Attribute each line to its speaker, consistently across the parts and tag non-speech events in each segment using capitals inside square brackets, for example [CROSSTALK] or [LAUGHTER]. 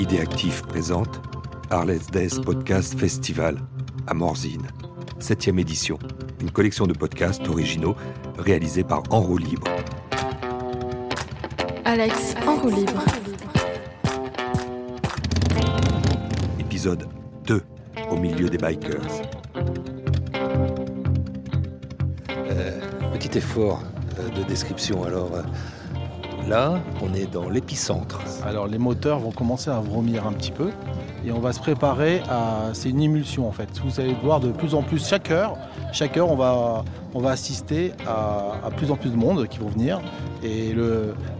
Speaker 1: Idéactif présente Arles Days Podcast Festival à Morzine, 7 édition, une collection de podcasts originaux réalisés par En roue libre.
Speaker 2: Alex en roue libre.
Speaker 1: Épisode 2 au milieu des bikers.
Speaker 3: Euh, petit effort euh, de description. Alors euh, là, on est dans l'épicentre.
Speaker 4: Alors les moteurs vont commencer à vromir un petit peu et on va se préparer à. C'est une émulsion en fait. Vous allez voir de plus en plus chaque heure. Chaque heure, on va, on va assister à, plus en plus de monde qui vont venir et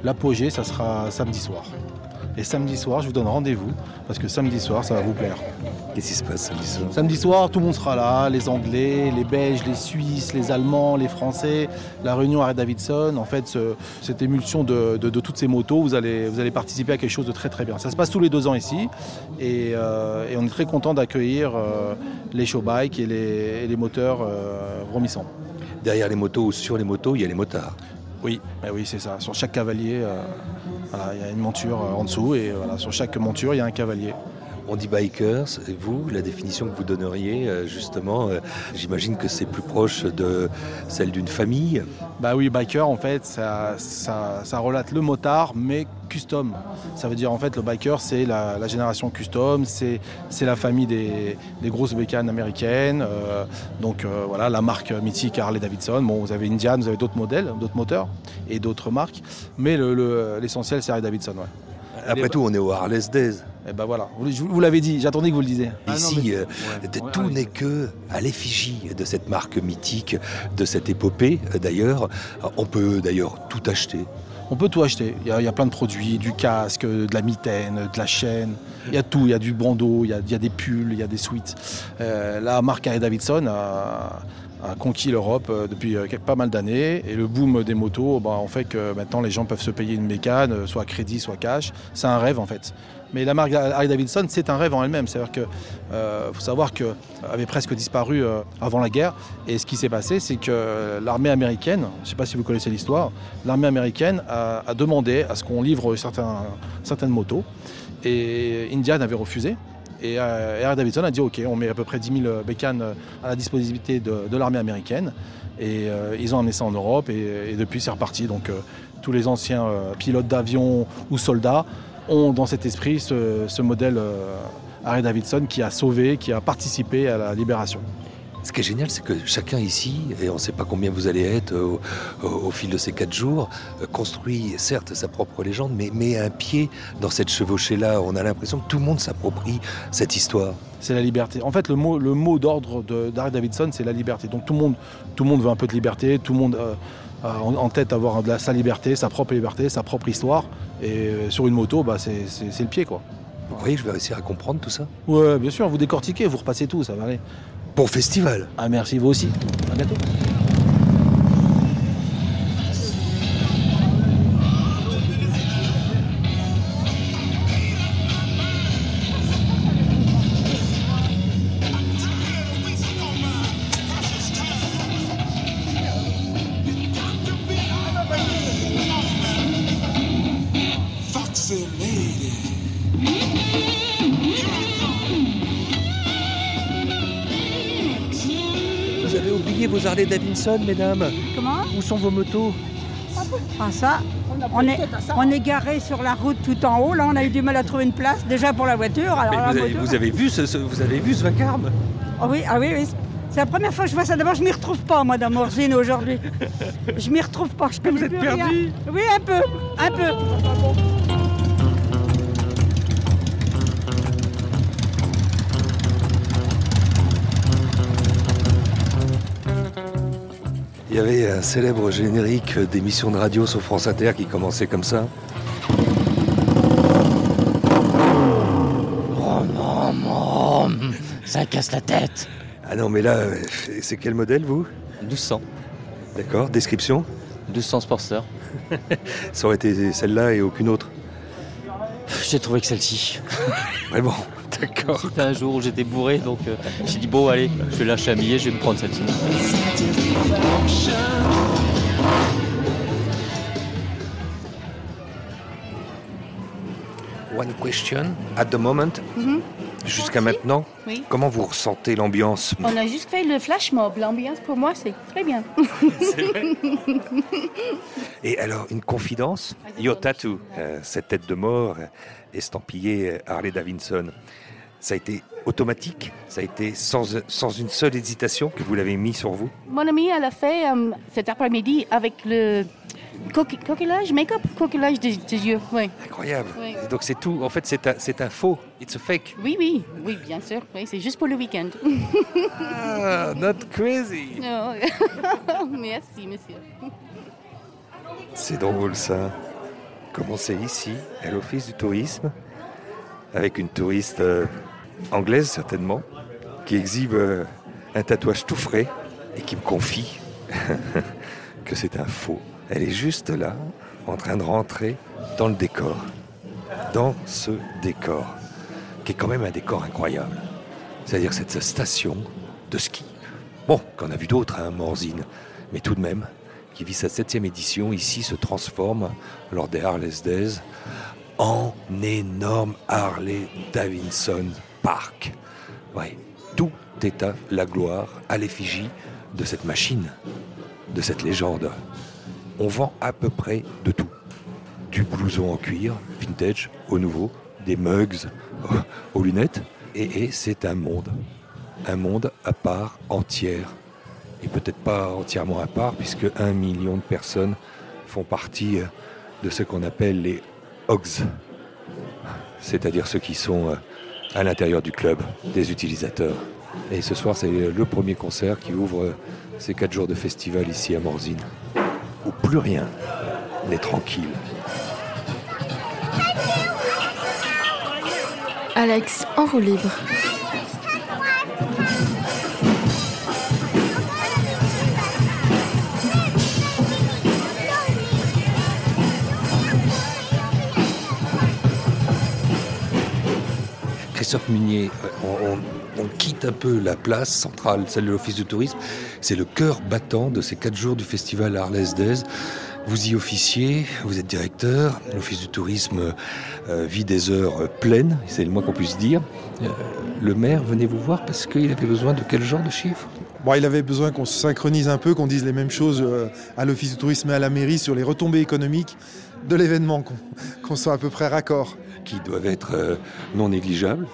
Speaker 4: l'apogée, ça sera samedi soir. Et samedi soir, je vous donne rendez-vous parce que samedi soir, ça va vous plaire.
Speaker 3: Qu'est-ce qui se passe samedi soir?
Speaker 4: Samedi soir, tout le monde sera là, les Anglais, les Belges, les Suisses, les Allemands, les Français, la réunion Harry Davidson. En fait, ce- cette émulsion de, de- de toutes ces motos, vous allez, vous allez participer à quelque chose de très très bien. Ça se passe tous les deux ans ici et, euh, et on est très content d'accueillir euh, les show bikes et les, et les moteurs euh, vromissants.
Speaker 3: Derrière les motos ou sur les motos, il y a les motards.
Speaker 4: Oui, eh oui, c'est ça. Sur chaque cavalier, euh, voilà, il y a une monture euh, en dessous et voilà, sur chaque monture, il y a un cavalier.
Speaker 3: On dit bikers, et vous, la définition que vous donneriez, euh, justement, euh, j'imagine que c'est plus proche de celle d'une famille.
Speaker 4: Bah oui, biker en fait, ça, ça, ça relate le motard, mais custom. Ça veut dire en fait le biker, c'est la, la génération custom, c'est c'est la famille des, des grosses bécanes américaines. euh, donc euh, voilà, la marque mythique Harley Davidson. Bon, vous avez Indian, vous avez d'autres modèles, d'autres moteurs et d'autres marques, mais le- le- l'essentiel c'est Harley Davidson. Ouais.
Speaker 3: Après
Speaker 4: Les-
Speaker 3: tout, on est au Harless Days.
Speaker 4: Et ben voilà, vous, l'avez dit, j'attendais que vous le disiez.
Speaker 3: Ici, euh, de-
Speaker 4: Ouais,
Speaker 3: tout
Speaker 4: ouais.
Speaker 3: n'est que à l'effigie de cette marque mythique, de cette épopée euh, d'ailleurs. On peut d'ailleurs tout acheter.
Speaker 4: On peut tout acheter. Il y, a, plein de produits, du casque, de la mitaine, de la chaîne. Il y a tout. Il y a du bandeau, il y a, des pulls, il y a des suites. Euh, la marque Harley Davidson a, conquis l'Europe euh, depuis euh, pas mal d'années. Et le boom des motos bah, en fait que maintenant les gens peuvent se payer une mécane, euh, soit crédit, soit cash. C'est un rêve en fait. Mais la marque Harley Davidson, c'est un rêve en elle-même. C'est-à-dire que euh, faut savoir que avait presque disparu euh, avant la guerre. Et ce qui s'est passé, c'est que l'armée américaine, je ne sais pas si vous connaissez l'histoire, l'armée américaine a, demandé à ce qu'on livre certaines motos. Et Indian avait refusé. Et euh, Harley Davidson a dit OK, on met à peu près 10 000 bécanes à la disponibilité de, l'armée américaine. Et euh, ils ont amené ça en Europe et, et depuis c'est reparti. Donc euh, tous les anciens euh, pilotes d'avion ou soldats ont dans cet esprit ce, ce modèle euh, Harley Davidson qui a sauvé, qui a participé à la libération.
Speaker 3: Ce qui est génial, c'est que chacun ici, et on ne sait pas combien vous allez être au, au- au fil de ces quatre jours, euh, construit certes sa propre légende, mais met un pied dans cette chevauchée-là. On a l'impression que tout le monde s'approprie cette histoire.
Speaker 4: C'est la liberté. En fait, le mot, le mot d'ordre d'Harley Davidson, c'est la liberté. Donc tout le, monde, tout le monde veut un peu de liberté, tout le monde euh, en, en tête avoir de la, sa liberté, sa propre liberté, sa propre histoire. Et euh, sur une moto, bah, c'est le pied. quoi.
Speaker 3: Vous voyez, je vais réussir à comprendre tout ça.
Speaker 4: Ouais, bien sûr, vous décortiquez, vous repassez tout, ça va aller.
Speaker 3: Bon festival
Speaker 4: Ah merci, vous aussi. À bientôt.
Speaker 3: Davidson, mesdames
Speaker 5: Comment
Speaker 3: Où sont vos motos
Speaker 5: Ah ça on est, on est garé sur la route tout en haut. Là, on a eu du mal à trouver une place déjà pour la voiture. Alors,
Speaker 3: Mais
Speaker 5: la
Speaker 3: vous, avez,
Speaker 5: moto-
Speaker 3: vous avez vu ce, ce- vous avez vu ce vacarme
Speaker 5: Ah oui, ah oui, oui. C'est la première fois que je vois ça. D'abord, je m'y retrouve pas, moi, dans Morzine aujourd'hui. Je m'y retrouve pas. Je connais
Speaker 3: êtes perdu
Speaker 5: Oui, un peu, un peu.
Speaker 3: Il y avait un célèbre générique d'émission de radio sur France Inter qui commençait comme ça.
Speaker 6: Ça casse la tête.
Speaker 3: Ah non, mais là, c'est quel modèle, vous?
Speaker 6: 1200.
Speaker 3: D'accord, description?
Speaker 6: 1200 Sportster.
Speaker 3: Ça aurait été celle-là et aucune autre.
Speaker 6: J'ai trouvé que celle-ci.
Speaker 3: Mais bon, [LAUGHS] d'accord.
Speaker 6: C'était un jour où j'étais bourré, donc euh, j'ai dit bon allez, je vais lâcher un billet, je vais me prendre celle-ci.
Speaker 3: One question. At the moment,
Speaker 2: Mhm.
Speaker 3: Jusqu'à maintenant,
Speaker 2: Oui.
Speaker 3: comment vous ressentez l'ambiance?
Speaker 2: On a juste fait le flash mob. L'ambiance pour moi, c'est très bien. [LAUGHS]
Speaker 3: Et alors, une confidence? Your
Speaker 2: Tom.
Speaker 3: tattoo, euh, cette tête de mort euh, estampillée euh, Harley Davidson, ça a été automatique? Ça a été sans, sans une seule hésitation que vous l'avez mis sur vous?
Speaker 2: Mon amie, elle a fait euh, cet après-midi avec le coqui- coquillage, make-up, coquillage des, des yeux. Oui.
Speaker 3: Incroyable.
Speaker 2: Oui.
Speaker 3: Donc c'est tout. En fait, c'est un, c'est un faux. It's a fake.
Speaker 2: oui, oui, oui, bien sûr. Oui, c'est juste pour le week-end.
Speaker 3: Ah, not crazy. [LAUGHS]
Speaker 2: Oh, [LAUGHS] Merci, monsieur.
Speaker 3: C'est drôle ça. Commencer ici, à l'office du tourisme, avec une touriste euh, anglaise certainement, qui exhibe euh, un tatouage tout frais et qui me confie [LAUGHS] que c'est un faux. Elle est juste là, en train de rentrer dans le décor. Dans ce décor, qui est quand même un décor incroyable. C'est-à-dire cette station de ski. Bon, qu'on a vu d'autres, hein, Morzine, mais tout de même, qui vit sa septième édition, ici se transforme, lors des Harley's Days, en énorme Harley Davidson Park. Tout est à la gloire, à l'effigie de cette machine, de cette légende. On vend à peu près de tout. Du blouson en cuir, vintage, au nouveau, des mugs aux lunettes. Et, c'est un monde. Un monde à part entière et peut-être pas entièrement à part, puisque un million de personnes font partie euh, de ce qu'on appelle les HOGS, c'est-à-dire ceux qui sont euh, à l'intérieur du club des utilisateurs. Et ce soir, c'est le premier concert qui ouvre euh, ces quatre jours de festival ici à Morzine, où plus rien n'est tranquille.
Speaker 7: Alex en roue libre.
Speaker 3: Christophe Munier, on, on- on quitte un peu la place centrale, celle de l'Office du tourisme. C'est le cœur battant de ces quatre jours du festival Arles Days. Vous y officiez, vous êtes directeur. L'Office du tourisme euh, vit des heures pleines, c'est le moins qu'on puisse dire. Euh, le maire venait vous voir parce qu'il avait besoin de quel genre de chiffres?
Speaker 8: Bon, il avait besoin qu'on se synchronise un peu, qu'on dise les mêmes choses euh, à l'Office du tourisme et à la mairie sur les retombées économiques de l'événement, qu'on qu'on soit à peu près raccord.
Speaker 3: qui doivent être non négligeables.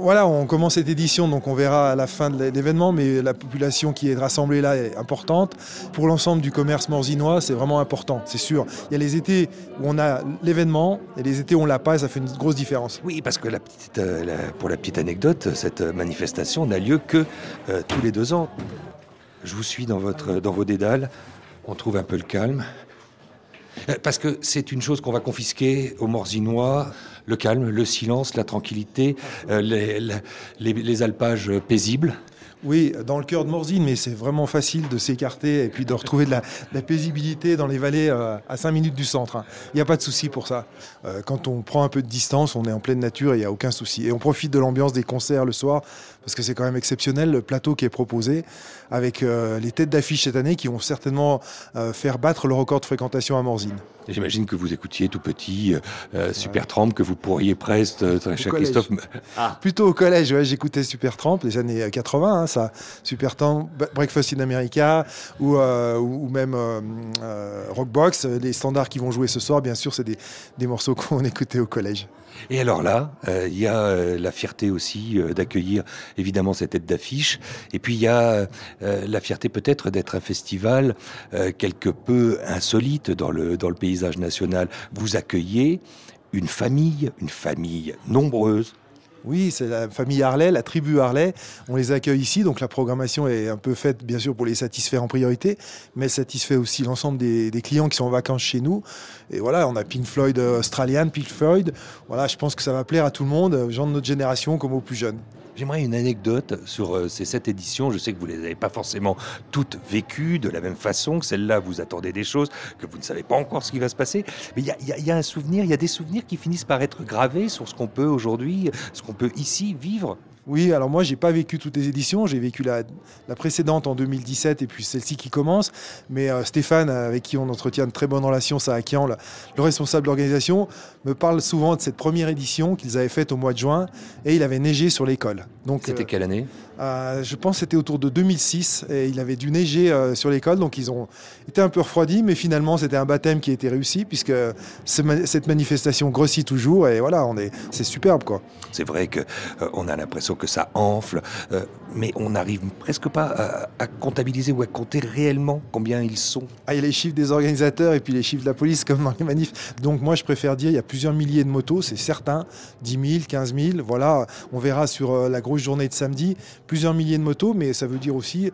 Speaker 8: Voilà, on commence cette édition, donc on verra à la fin de l'événement, mais la population qui est rassemblée là est importante. Pour l'ensemble du commerce morzinois, c'est vraiment important, c'est sûr. Il y a les étés où on a l'événement, et les étés où on l'a pas, et ça fait une grosse différence.
Speaker 3: Oui, parce que euh, pour la petite anecdote, cette euh, manifestation n'a lieu que euh, tous les deux ans. Je vous suis dans, votre, dans vos dédales, on trouve un peu le calme. Parce que c'est une chose qu'on va confisquer aux Morzinois, le calme, le silence, la tranquillité, euh, les, alpages paisibles.
Speaker 8: Oui, dans le cœur de Morzine, mais c'est vraiment facile de s'écarter et puis de retrouver de la, paisibilité dans les vallées euh, à 5 minutes du centre. hein. Il n'y a pas de souci pour ça. Euh, quand on prend un peu de distance, on est en pleine nature et il n'y a aucun souci. Et on profite de l'ambiance des concerts le soir, parce que c'est quand même exceptionnel le plateau qui est proposé, avec les têtes d'affiche cette année qui vont certainement faire battre le record de fréquentation à Morzine.
Speaker 3: J'imagine que vous écoutiez tout petit, euh, euh, Super Tramp, que vous pourriez presque, euh, très cher
Speaker 8: collège.
Speaker 3: Christophe.
Speaker 8: Plutôt au collège, ouais, j'écoutais Supertramp, les années 80, hein, ça. Supertramp, Bre- Breakfast in America, ou, euh, ou même euh, euh, Rockbox. Les standards qui vont jouer ce soir, bien sûr, c'est des, des morceaux [LAUGHS] qu'on écoutait au collège.
Speaker 3: Et alors là, euh, il y a euh, la fierté aussi euh, d'accueillir évidemment cette tête d'affiche. Et puis il y a euh, la fierté peut-être d'être un festival euh, quelque peu insolite dans le, dans le paysage national. Vous accueillez une famille, une famille nombreuse.
Speaker 8: Oui, c'est la famille Harley, la tribu Harley. On les accueille ici, donc la programmation est un peu faite, bien sûr, pour les satisfaire en priorité, mais elle satisfait aussi l'ensemble des, clients qui sont en vacances chez nous. Et voilà, on a Pink Floyd euh, australian, Pink Floyd. Voilà, je pense que ça va plaire à tout le monde, aux gens de notre génération comme aux plus jeunes.
Speaker 3: J'aimerais une anecdote sur euh, ces sept éditions. Je sais que vous ne les avez pas forcément toutes vécues de la même façon, que celle-là, vous attendez des choses, que vous ne savez pas encore ce qui va se passer. Mais il y a, un souvenir, il y a des souvenirs qui finissent par être gravés sur ce qu'on peut aujourd'hui, ce qu'on peut ici vivre.
Speaker 8: Oui, alors moi, j'ai pas vécu toutes les éditions. J'ai vécu la, la précédente en 2017 et puis celle-ci qui commence. Mais euh, Stéphane, avec qui on entretient de très bonnes relations, Saakian, le, le responsable d'organisation, me parle souvent de cette première édition qu'ils avaient faite au mois de juin et il avait neigé sur l'école. Donc,
Speaker 3: C'était
Speaker 8: euh,
Speaker 3: quelle année?
Speaker 8: Euh, je pense que c'était autour de 2006 et il avait dû neiger euh, sur l'école, donc ils ont été un peu refroidis, mais finalement c'était un baptême qui a été réussi puisque cette manifestation grossit toujours. Et voilà, on est, c'est superbe quoi.
Speaker 3: C'est vrai que euh, on a l'impression que ça enfle, mais on n'arrive presque pas à, comptabiliser ou à compter réellement combien ils sont.
Speaker 8: Ah, il y a les chiffres des organisateurs et puis les chiffres de la police [LAUGHS] comme dans les manifs. Donc moi je préfère dire il y a plusieurs milliers de motos, c'est certain, 10 000, 15 000, voilà, on verra sur euh, la grosse journée de samedi plusieurs milliers de motos, mais ça veut dire aussi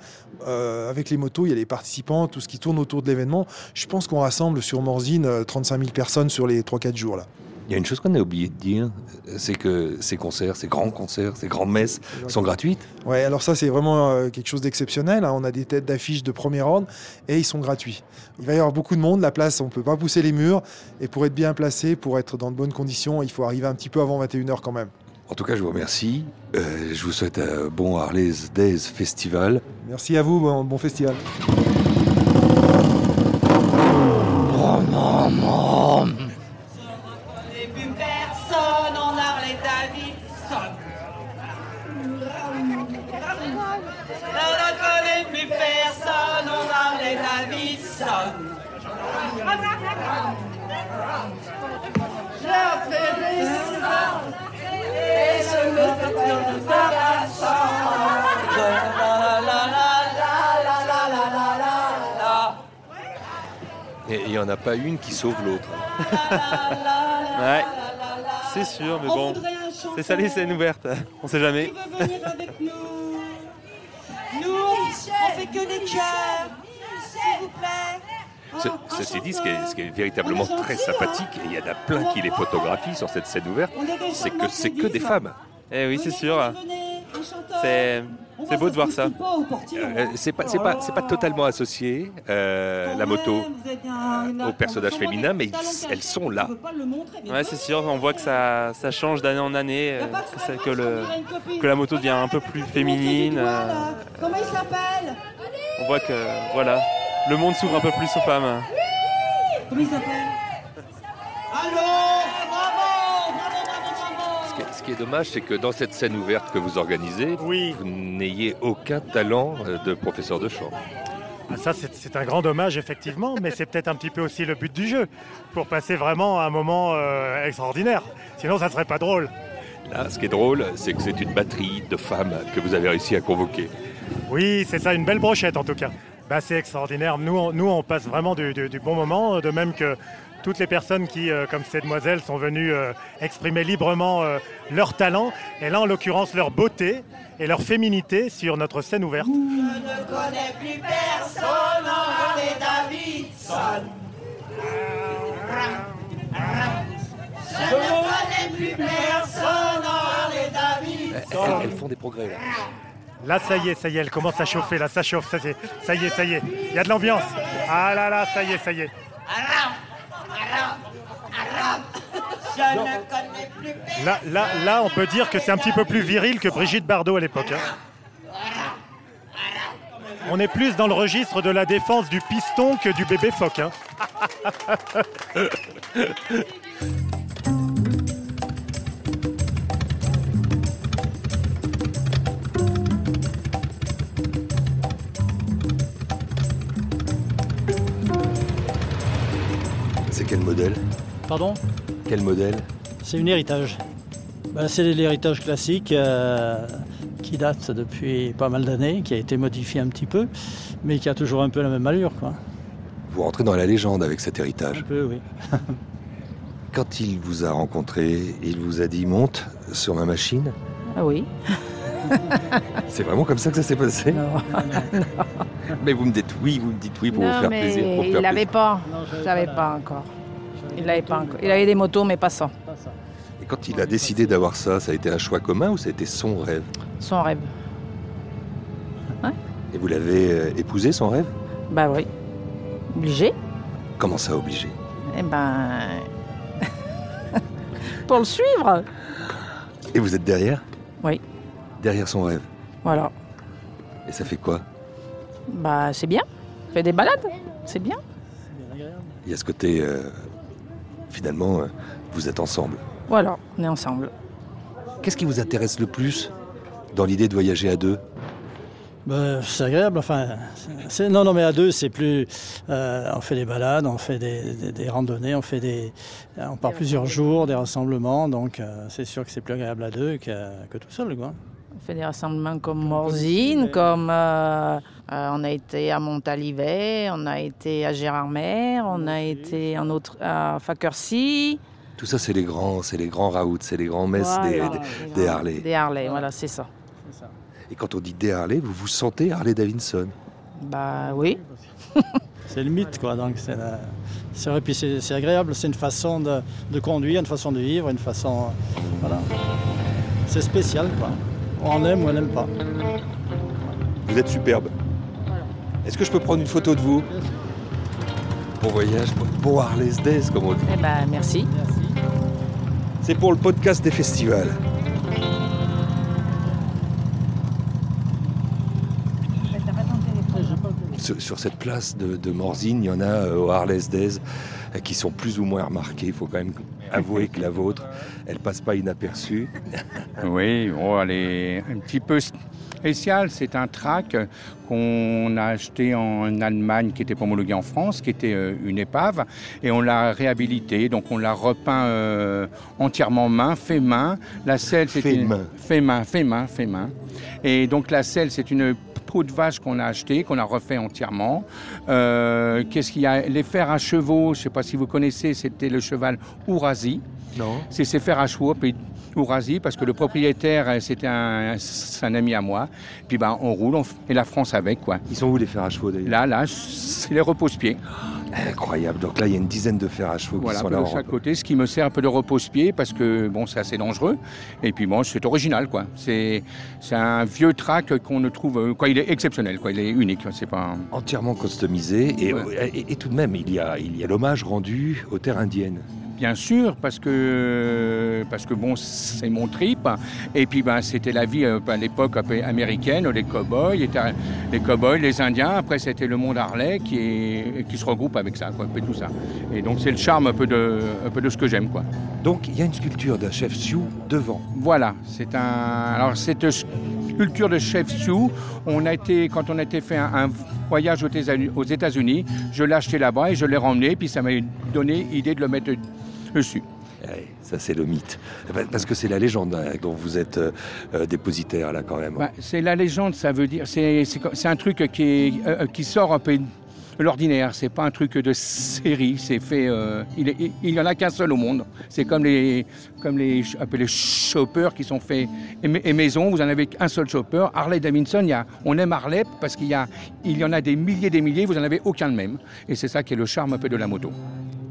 Speaker 8: euh, avec les motos il y a les participants, tout ce qui tourne autour de l'événement. Je pense qu'on rassemble sur Morzine euh, 35 000 personnes sur les 3-4 jours là.
Speaker 3: Il y a une chose qu'on a oublié de dire, euh, c'est que ces concerts, ces grands concerts, ces grandes messes sont gratuites.
Speaker 8: Ouais, alors ça c'est vraiment euh, quelque chose d'exceptionnel. hein. On a des têtes d'affiche de premier ordre et ils sont gratuits. Il va y avoir beaucoup de monde, la place, on ne peut pas pousser les murs. Et pour être bien placé, pour être dans de bonnes conditions, il faut arriver un petit peu avant 21h quand même.
Speaker 3: En tout cas, je vous remercie. Euh, je vous souhaite un bon Harley's Days Festival.
Speaker 8: Merci à vous, bon, bon festival.
Speaker 3: N'y en a pas une qui sauve l'autre. [LAUGHS]
Speaker 9: Ouais, c'est sûr, mais bon, c'est ça les scènes ouvertes. [LAUGHS] On sait jamais.
Speaker 10: venir avec nous? Nous, on fait que des cœurs, s'il vous plaît.
Speaker 3: Ce- Ceci dit, ce qui est, ce qui est véritablement très sympathique, et il y en a plein qui les photographient sur cette scène ouverte, c'est que c'est que des femmes.
Speaker 9: Eh oui, c'est sûr. C'est c'est beau de voir ça.
Speaker 3: Euh, c'est pas, c'est pas, c'est pas totalement associé euh, la moto euh, aux personnages féminins, mais ils- elles sont là.
Speaker 9: Ouais, c'est sûr, on voit que ça, ça change d'année en année, euh, que, le, que la moto devient un peu plus féminine.
Speaker 10: Comment il s'appelle
Speaker 9: on voit que voilà, le monde s'ouvre un peu plus aux femmes.
Speaker 10: Comment il s'appelle Allô
Speaker 3: Ce qui est, ce qui est dommage, c'est que dans cette scène ouverte que vous organisez, vous n'ayez aucun talent euh, de professeur de chant.
Speaker 11: Ah, ça, c'est un grand dommage, effectivement, mais c'est peut-être un petit peu aussi le but du jeu, pour passer vraiment un moment euh, extraordinaire. Sinon, ça ne serait pas drôle.
Speaker 3: Là, ce qui est drôle, c'est que c'est une batterie de femmes que vous avez réussi à convoquer.
Speaker 11: Oui, c'est ça, une belle brochette en tout cas. Bah, c'est extraordinaire. Nous on, nous, on passe vraiment du, du- du bon moment, de même que toutes les personnes qui, euh, comme ces demoiselles, sont venues euh, exprimer librement euh, leur talent, et là, en l'occurrence, leur beauté et leur féminité sur notre scène ouverte.
Speaker 10: Je ne connais plus personne en Harley Davidson. Je ne connais plus personne en Harley
Speaker 3: Elles,
Speaker 10: Davidson.
Speaker 3: elles font des progrès là.
Speaker 11: Là, ça y est, ça y est, elle commence à chauffer, là, ça chauffe, ça y est, ça y est, ça y est. Il y a de l'ambiance. Ah là là, ça y est, ça y est.
Speaker 10: Je ne connais plus personne.
Speaker 11: Là, là, là, on peut dire que c'est un petit peu plus viril que Brigitte Bardot à l'époque. hein. On est plus dans le registre de la défense du piston que du bébé phoque. hein.
Speaker 3: C'est quel modèle?
Speaker 12: Pardon?
Speaker 3: Quel modèle
Speaker 12: C'est une héritage. Ben, c'est l'héritage classique euh, qui date depuis pas mal d'années, qui a été modifié un petit peu, mais qui a toujours un peu la même allure. Quoi.
Speaker 3: Vous rentrez dans la légende avec cet héritage.
Speaker 12: Un peu, oui. [LAUGHS]
Speaker 3: Quand il vous a rencontré, il vous a dit monte sur ma machine.
Speaker 2: Ah oui. [LAUGHS]
Speaker 3: C'est vraiment comme ça que ça s'est passé [LAUGHS] Mais vous me dites oui, vous me dites oui pour vous
Speaker 2: non,
Speaker 3: faire
Speaker 2: mais
Speaker 3: plaisir. Pour
Speaker 2: il
Speaker 3: plaisir.
Speaker 2: pas. Je l'avais pas encore. Il l'avait pas encore. Il avait des motos, mais pas ça.
Speaker 3: Et quand il a décidé d'avoir ça, ça a été un choix commun ou ça a été son rêve?
Speaker 2: Son rêve.
Speaker 3: Et vous l'avez euh, épousé, son rêve?
Speaker 2: Bah oui. Obligé.
Speaker 3: Comment ça, obligé?
Speaker 2: Eh ben. [LAUGHS] Pour le suivre.
Speaker 3: Et vous êtes derrière?
Speaker 2: Oui.
Speaker 3: derrière son rêve?
Speaker 13: Voilà.
Speaker 3: Et ça fait quoi?
Speaker 13: Bah, c'est bien. Fait des balades, c'est bien.
Speaker 3: Il y a ce côté, euh, finalement, euh, vous êtes ensemble.
Speaker 13: Voilà, on est ensemble.
Speaker 3: Qu'est-ce qui vous intéresse le plus dans l'idée de voyager à deux?
Speaker 12: Ben, c'est agréable, enfin. c'est- Non, non, mais à deux, c'est plus. euh, on fait des balades, on fait des, des- des randonnées, on fait des. On part plusieurs jours, des rassemblements, donc euh, c'est sûr que c'est plus agréable à deux que, que tout seul, quoi.
Speaker 13: On fait des rassemblements comme Morzine, comme euh, euh, on a été à Montalivet, on a été à Gérardmer, on a été en autre, à Fackersy.
Speaker 3: Tout ça, c'est les grands, c'est les grands raouts, c'est les grands messes des,
Speaker 13: Voilà,
Speaker 3: des- des Harley.
Speaker 13: Des Harley, voilà, c'est ça.
Speaker 3: Et quand on dit des Harley, vous vous sentez Harley Davidson?
Speaker 13: Bah oui.
Speaker 12: C'est le mythe, quoi. Donc c'est la- c'est vrai, puis c'est c'est agréable. C'est une façon de, de conduire, une façon de vivre, une façon. Voilà. C'est spécial, quoi. On aime ou on n'aime pas.
Speaker 3: Vous êtes superbe. Est-ce que je peux prendre une photo de vous? Bon voyage, bon Harley's Days, comme on dit.
Speaker 13: Eh ben merci.
Speaker 3: C'est pour le podcast des festivals. Sur, cette place de, de Morzine, il y en a euh, au Harley's Days euh, qui sont plus ou moins remarqués. Il faut quand même avouer que la vôtre, elle passe pas inaperçue. [LAUGHS]
Speaker 14: Oui, oh, elle est un petit peu spéciale. C'est un track qu'on a acheté en Allemagne, qui était pas homologué en France, qui était euh, une épave, et on l'a réhabilité. Donc on l'a repeint euh, entièrement main, fait main. La selle, c'est
Speaker 3: Fait
Speaker 14: une...
Speaker 3: main.
Speaker 14: fait main, fait main, fait main. Et donc la selle, c'est une peau de vache qu'on a acheté, qu'on a refait entièrement. Euh, Qu'est-ce qu'il y a? Les fers à chevaux, je ne sais pas si vous connaissez, c'était le cheval Ourasi.
Speaker 3: Non.
Speaker 14: C'est ces fers à chevaux, parce que le propriétaire, euh, c'était un, c'est un ami à moi. Puis ben, on roule, on et la France avec, quoi.
Speaker 3: Ils sont où les fers à chevaux d'ailleurs?
Speaker 14: Là, là, c'est les repose-pieds.
Speaker 3: Incroyable. Donc là, il y a une dizaine de fers à chevaux
Speaker 14: Voilà,
Speaker 3: qui sont là.
Speaker 14: de chaque côté, ce qui me sert un peu de repose-pied parce que bon, c'est assez dangereux. Et puis bon, c'est original, quoi. C'est un vieux track qu'on ne trouve, euh, quoi, il est exceptionnel, quoi. Il est unique. C'est pas.
Speaker 3: Entièrement customisé. Et,
Speaker 14: Ouais.
Speaker 3: et- et tout de même, il y a, il y a l'hommage rendu aux terres indiennes.
Speaker 14: Bien sûr, parce que, parce que bon, c'est mon trip. Et puis, ben, c'était la vie euh, à l'époque américaine, les cow-boys, les cow-boys, les Indiens. Après, c'était le monde Harley qui, est, qui se regroupe avec ça, quoi, peu tout ça. Et donc, c'est le charme un peu de, un peu de ce que j'aime, quoi.
Speaker 3: Donc, il y a une sculpture d'un chef Sioux devant.
Speaker 14: Voilà, c'est un. Alors cette sculpture de chef Sioux, on a été quand on a été fait un, un voyage aux États-Unis, je l'ai acheté là-bas et je l'ai ramené, puis ça m'a donné l'idée de le mettre dessus.
Speaker 3: Ouais, ça, c'est le mythe. Parce que c'est la légende hein, dont vous êtes euh, euh, dépositaire, là, quand même.
Speaker 14: Bah, c'est la légende, ça veut dire. C'est un truc qui, est, euh, qui sort un peu de l'ordinaire. C'est pas un truc de série. C'est fait. euh, il, est- il y en a qu'un seul au monde. C'est comme les comme les les choppers qui sont faits et, et maison. Vous en avez qu'un seul chopper. Harley Davidson, il y a, on aime Harley parce qu'il y a il y en a des milliers des milliers. Vous en avez aucun de même. Et c'est ça qui est le charme un peu de la moto.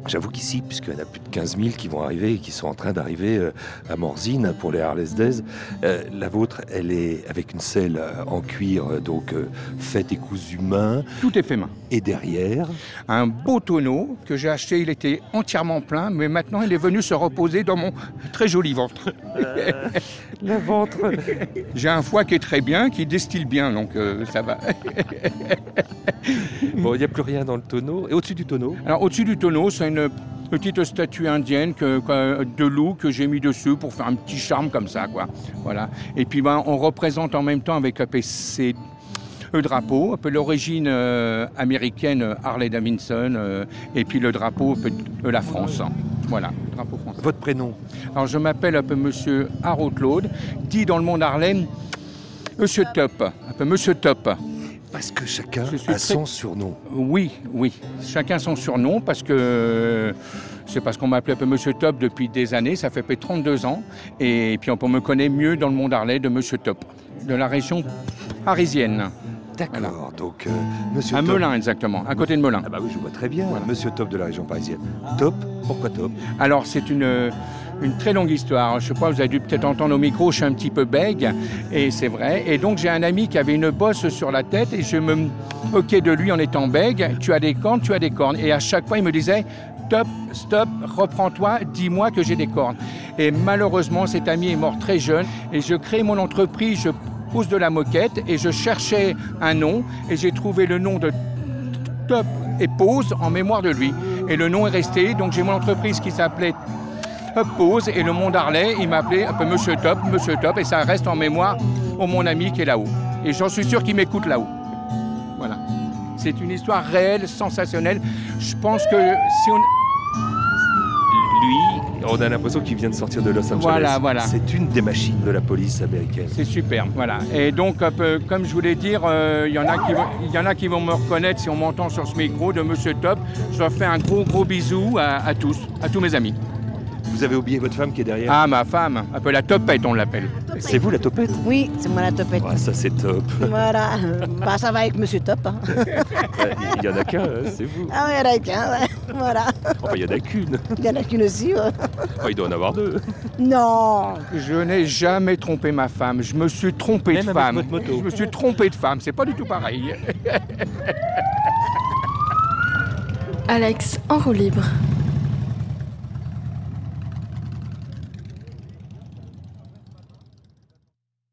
Speaker 3: J'avoue qu'ici, puisqu'il y en a plus de 15 000 qui vont arriver et qui sont en train d'arriver euh, à Morzine pour les Harley's Days, euh, la vôtre, elle est avec une selle euh, en cuir, donc faite et cousue main.
Speaker 14: Tout est fait main.
Speaker 3: Et derrière?
Speaker 14: Un beau tonneau que j'ai acheté, il était entièrement plein, mais maintenant il est venu se reposer dans mon très joli ventre.
Speaker 3: le ventre [LAUGHS]
Speaker 14: J'ai un foie qui est très bien, qui distille bien, donc euh, ça va.
Speaker 3: Bon, il n'y a plus rien dans le tonneau. Et au-dessus du tonneau?
Speaker 14: Alors au-dessus du tonneau, c'est une petite statue indienne que, que- de loup que j'ai mis dessus pour faire un petit charme comme ça, quoi. Voilà. Et puis ben, on représente en même temps avec un peu ces le drapeau, un peu l'origine euh, américaine euh, Harley Davidson, euh, et puis le drapeau de la France. Voilà, le drapeau français.
Speaker 3: Votre prénom
Speaker 14: Alors je m'appelle un peu Monsieur Harold Claude, dit dans le monde Harlem Monsieur Top, un peu Monsieur Top.
Speaker 3: Parce que chacun a
Speaker 14: très-
Speaker 3: son surnom.
Speaker 14: Oui, oui. Chacun son surnom parce que c'est parce qu'on m'appelait un peu Monsieur Top depuis des années. Ça fait peut-être 32 ans. Et puis on me connaît mieux dans le monde Harley de Monsieur Top, de la région parisienne.
Speaker 3: D'accord, donc euh, Monsieur
Speaker 14: À
Speaker 3: Top.
Speaker 14: Melun, exactement, à côté de Melun.
Speaker 3: Ah bah oui, je vois très bien. Monsieur Top de la région parisienne. Top Pourquoi Top?
Speaker 14: Alors, c'est une, une très longue histoire. Je sais pas, vous avez dû peut-être entendre au micro, je suis un petit peu bègue, et c'est vrai. Et donc, j'ai un ami qui avait une bosse sur la tête, et je me moquais de lui en étant bègue. Tu as des cornes, tu as des cornes. Et à chaque fois, il me disait Stop, stop, reprends-toi, dis-moi que j'ai des cornes. Et malheureusement, cet ami est mort très jeune et je crée mon entreprise, je pose de la moquette et je cherchais un nom et j'ai trouvé le nom de Top et Pose en mémoire de lui. Et le nom est resté, donc j'ai mon entreprise qui s'appelait Top Pose et le monde Harley, il m'appelait un peu Monsieur Top, Monsieur Top et ça reste en mémoire pour mon ami qui est là-haut. Et j'en suis sûr qu'il m'écoute là-haut. Voilà. C'est une histoire réelle, sensationnelle. Je pense que si on...
Speaker 3: Lui, on a l'impression qu'il vient de sortir de Los Angeles.
Speaker 14: Voilà, voilà.
Speaker 3: C'est une des machines de la police américaine.
Speaker 14: C'est super, voilà. Et donc, peu, comme je voulais dire, euh, il y en a qui vont- il y en a qui vont me reconnaître si on m'entend sur ce micro de Monsieur Top. Je leur fais un gros, gros bisou à, à tous, à tous mes amis.
Speaker 3: Vous avez oublié votre femme qui est derrière
Speaker 14: Ah, ma femme, un peu la topette, on l'appelle.
Speaker 3: C'est vous la topette?
Speaker 15: Oui, c'est moi la topette.
Speaker 3: Ouais, Ça c'est top.
Speaker 15: Voilà. bah, ça va avec Monsieur Top. hein. [LAUGHS]
Speaker 3: Il y en a qu'un, hein, c'est vous.
Speaker 15: Ah oui, il y en a qu'un, ouais. Voilà.
Speaker 3: Enfin, il y en a qu'une.
Speaker 15: Il y en a qu'une aussi. ouais.
Speaker 3: Oh, il doit en avoir deux.
Speaker 15: Non.
Speaker 14: Je n'ai jamais trompé ma femme. Je me suis trompé
Speaker 3: Même
Speaker 14: de
Speaker 3: avec
Speaker 14: femme.
Speaker 3: votre moto.
Speaker 14: Je me suis trompé de femme. C'est pas du tout pareil.
Speaker 7: Alex en roue libre.